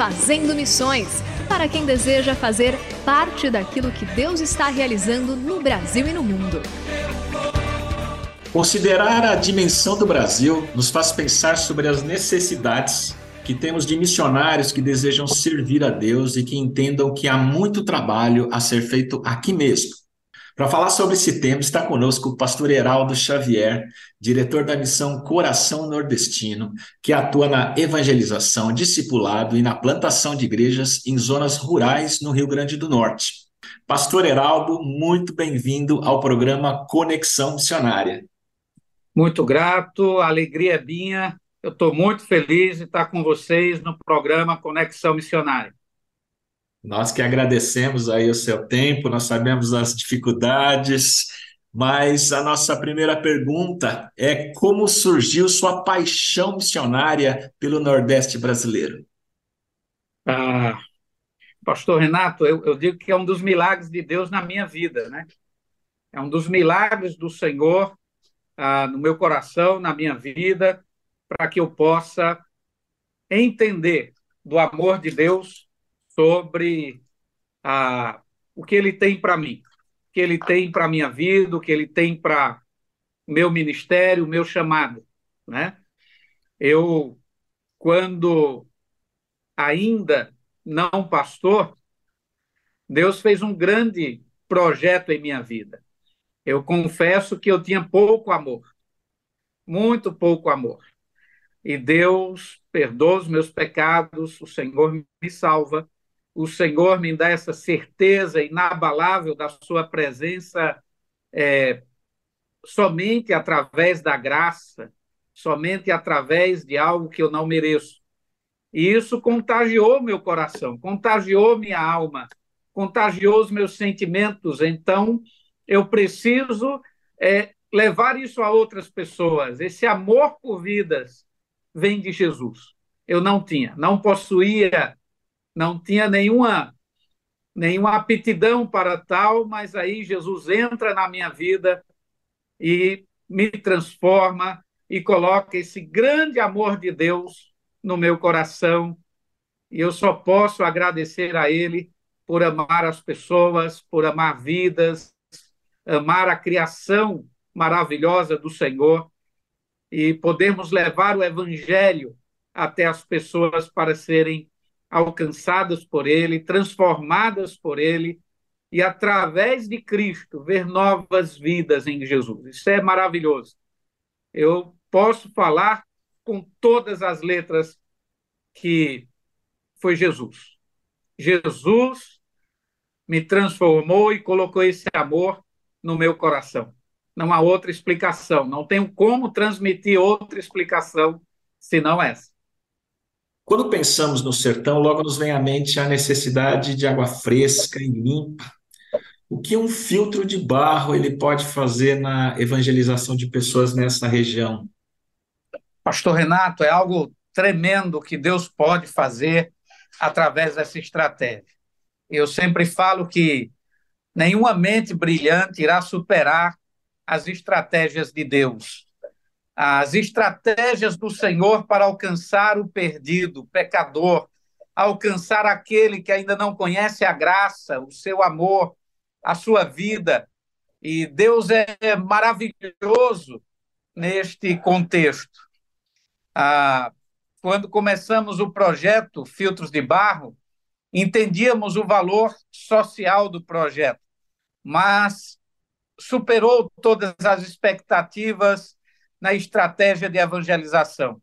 Fazendo Missões para quem deseja fazer parte daquilo que Deus está realizando no Brasil e no mundo. Considerar a dimensão do Brasil nos faz pensar sobre as necessidades que temos de missionários que desejam servir a Deus e que entendam que há muito trabalho a ser feito aqui mesmo, para falar sobre esse tema, está conosco o pastor Heraldo Xavier, diretor da missão Coração Nordestino, que atua na evangelização, discipulado e na plantação de igrejas em zonas rurais no Rio Grande do Norte. Pastor Heraldo, muito bem-vindo ao programa Conexão Missionária. Muito grato, alegria é minha. Eu estou muito feliz de estar com vocês no programa Conexão Missionária. Nós que agradecemos aí o seu tempo, nós sabemos as dificuldades, mas a nossa primeira pergunta é como surgiu sua paixão missionária pelo Nordeste brasileiro? Ah, Pastor Renato, eu, eu digo que é um dos milagres de Deus na minha vida, né? É um dos milagres do Senhor ah, no meu coração, na minha vida, para que eu possa entender do amor de Deus sobre a, o que ele tem para mim, o que ele tem para minha vida, o que ele tem para meu ministério, meu chamado. Né? Eu, quando ainda não pastor, Deus fez um grande projeto em minha vida. Eu confesso que eu tinha pouco amor, muito pouco amor. E Deus perdoa os meus pecados, o Senhor me salva o Senhor me dá essa certeza inabalável da Sua presença é, somente através da graça, somente através de algo que eu não mereço. E isso contagiou meu coração, contagiou minha alma, contagiou os meus sentimentos. Então, eu preciso é, levar isso a outras pessoas. Esse amor por vidas vem de Jesus. Eu não tinha, não possuía não tinha nenhuma nenhuma aptidão para tal, mas aí Jesus entra na minha vida e me transforma e coloca esse grande amor de Deus no meu coração. E eu só posso agradecer a Ele por amar as pessoas, por amar vidas, amar a criação maravilhosa do Senhor e podemos levar o Evangelho até as pessoas para serem alcançadas por Ele, transformadas por Ele, e através de Cristo ver novas vidas em Jesus. Isso é maravilhoso. Eu posso falar com todas as letras que foi Jesus. Jesus me transformou e colocou esse amor no meu coração. Não há outra explicação, não tenho como transmitir outra explicação senão essa. Quando pensamos no sertão, logo nos vem à mente a necessidade de água fresca e limpa. O que um filtro de barro ele pode fazer na evangelização de pessoas nessa região? Pastor Renato, é algo tremendo que Deus pode fazer através dessa estratégia. Eu sempre falo que nenhuma mente brilhante irá superar as estratégias de Deus. As estratégias do Senhor para alcançar o perdido, o pecador, alcançar aquele que ainda não conhece a graça, o seu amor, a sua vida. E Deus é maravilhoso neste contexto. Ah, quando começamos o projeto Filtros de Barro, entendíamos o valor social do projeto, mas superou todas as expectativas na estratégia de evangelização.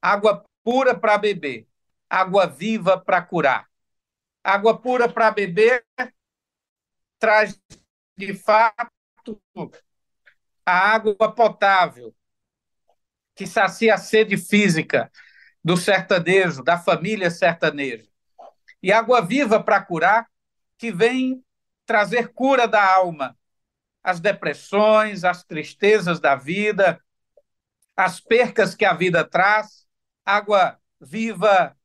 Água pura para beber, água viva para curar. Água pura para beber traz, de fato, a água potável, que sacia a sede física do sertanejo, da família sertaneja. E água viva para curar, que vem trazer cura da alma, as depressões, as tristezas da vida, as percas que a vida traz, água viva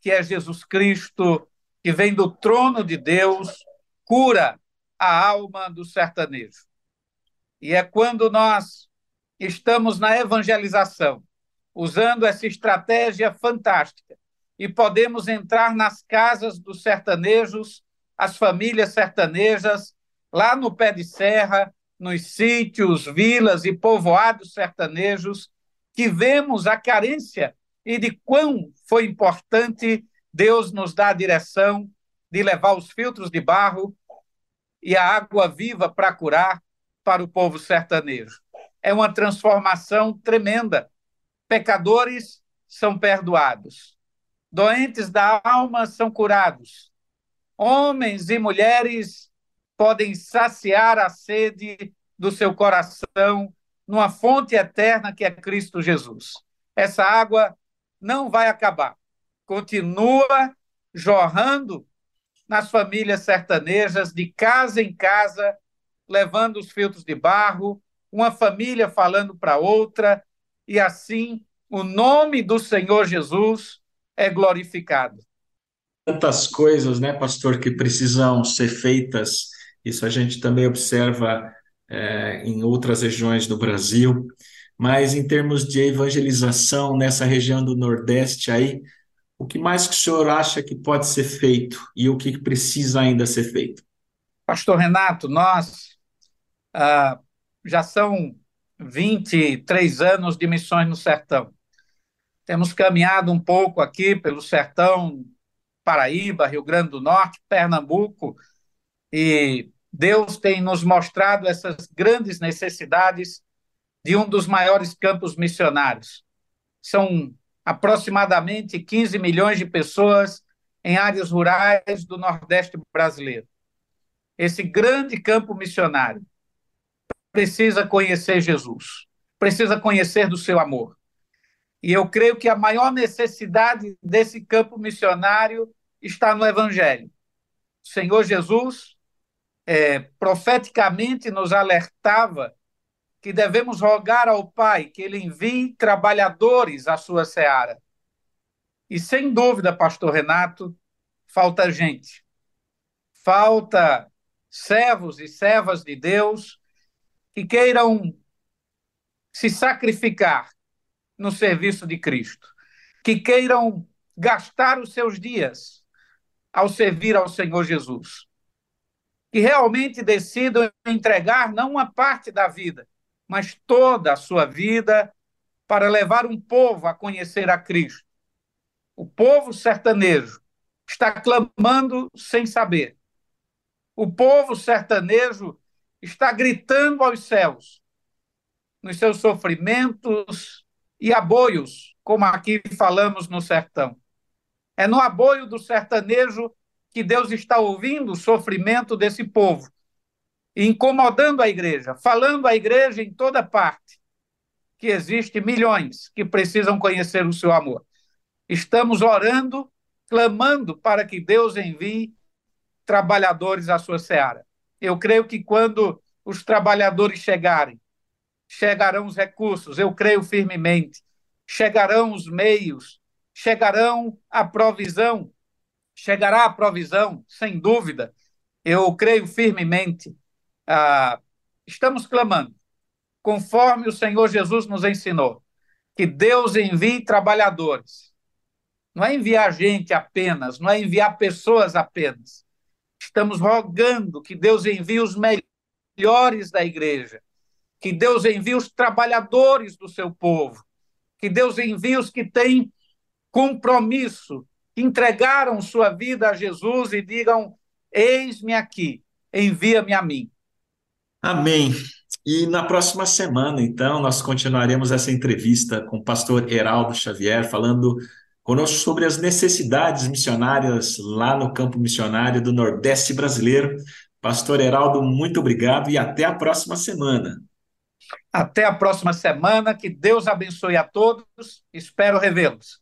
que é Jesus Cristo, que vem do trono de Deus, cura a alma do sertanejo. E é quando nós estamos na evangelização, usando essa estratégia fantástica, e podemos entrar nas casas dos sertanejos, as famílias sertanejas, lá no pé de serra, nos sítios, vilas e povoados sertanejos, que vemos a carência e de quão foi importante Deus nos dar a direção de levar os filtros de barro e a água viva para curar para o povo sertanejo. É uma transformação tremenda. Pecadores são perdoados, doentes da alma são curados, homens e mulheres podem saciar a sede do seu coração numa fonte eterna que é Cristo Jesus. Essa água não vai acabar. Continua jorrando nas famílias sertanejas, de casa em casa, levando os filtros de barro, uma família falando para outra, e assim o nome do Senhor Jesus é glorificado. Tantas coisas, né, pastor, que precisam ser feitas, isso a gente também observa é, em outras regiões do Brasil mas em termos de evangelização nessa região do Nordeste aí, o que mais que o senhor acha que pode ser feito e o que precisa ainda ser feito? Pastor Renato, nós ah, já são 23 anos de missões no sertão. Temos caminhado um pouco aqui pelo sertão, Paraíba, Rio Grande do Norte, Pernambuco, e Deus tem nos mostrado essas grandes necessidades de um dos maiores campos missionários. São aproximadamente 15 milhões de pessoas em áreas rurais do Nordeste brasileiro. Esse grande campo missionário precisa conhecer Jesus, precisa conhecer do seu amor. E eu creio que a maior necessidade desse campo missionário está no Evangelho. O Senhor Jesus é, profeticamente nos alertava que devemos rogar ao Pai que ele envie trabalhadores à sua seara. E sem dúvida, pastor Renato, falta gente. Falta servos e servas de Deus que queiram se sacrificar no serviço de Cristo, que queiram gastar os seus dias ao servir ao Senhor Jesus, que realmente decidam entregar não uma parte da vida, mas toda a sua vida para levar um povo a conhecer a Cristo. O povo sertanejo está clamando sem saber. O povo sertanejo está gritando aos céus nos seus sofrimentos e aboios, como aqui falamos no sertão. É no aboio do sertanejo que Deus está ouvindo o sofrimento desse povo incomodando a igreja, falando à igreja em toda parte que existe milhões que precisam conhecer o seu amor. Estamos orando, clamando para que Deus envie trabalhadores à sua seara. Eu creio que quando os trabalhadores chegarem, chegarão os recursos, eu creio firmemente, chegarão os meios, chegarão a provisão chegará a provisão, sem dúvida. Eu creio firmemente. Ah, estamos clamando, conforme o Senhor Jesus nos ensinou, que Deus envie trabalhadores. Não é enviar gente apenas, não é enviar pessoas apenas. Estamos rogando que Deus envie os melhores da igreja, que Deus envie os trabalhadores do seu povo, que Deus envie os que têm compromisso, que entregaram sua vida a Jesus e digam: Eis-me aqui, envia-me a mim. Amém. E na próxima semana, então, nós continuaremos essa entrevista com o pastor Heraldo Xavier, falando conosco sobre as necessidades missionárias lá no campo missionário do Nordeste brasileiro. Pastor Heraldo, muito obrigado e até a próxima semana. Até a próxima semana, que Deus abençoe a todos, espero revê-los.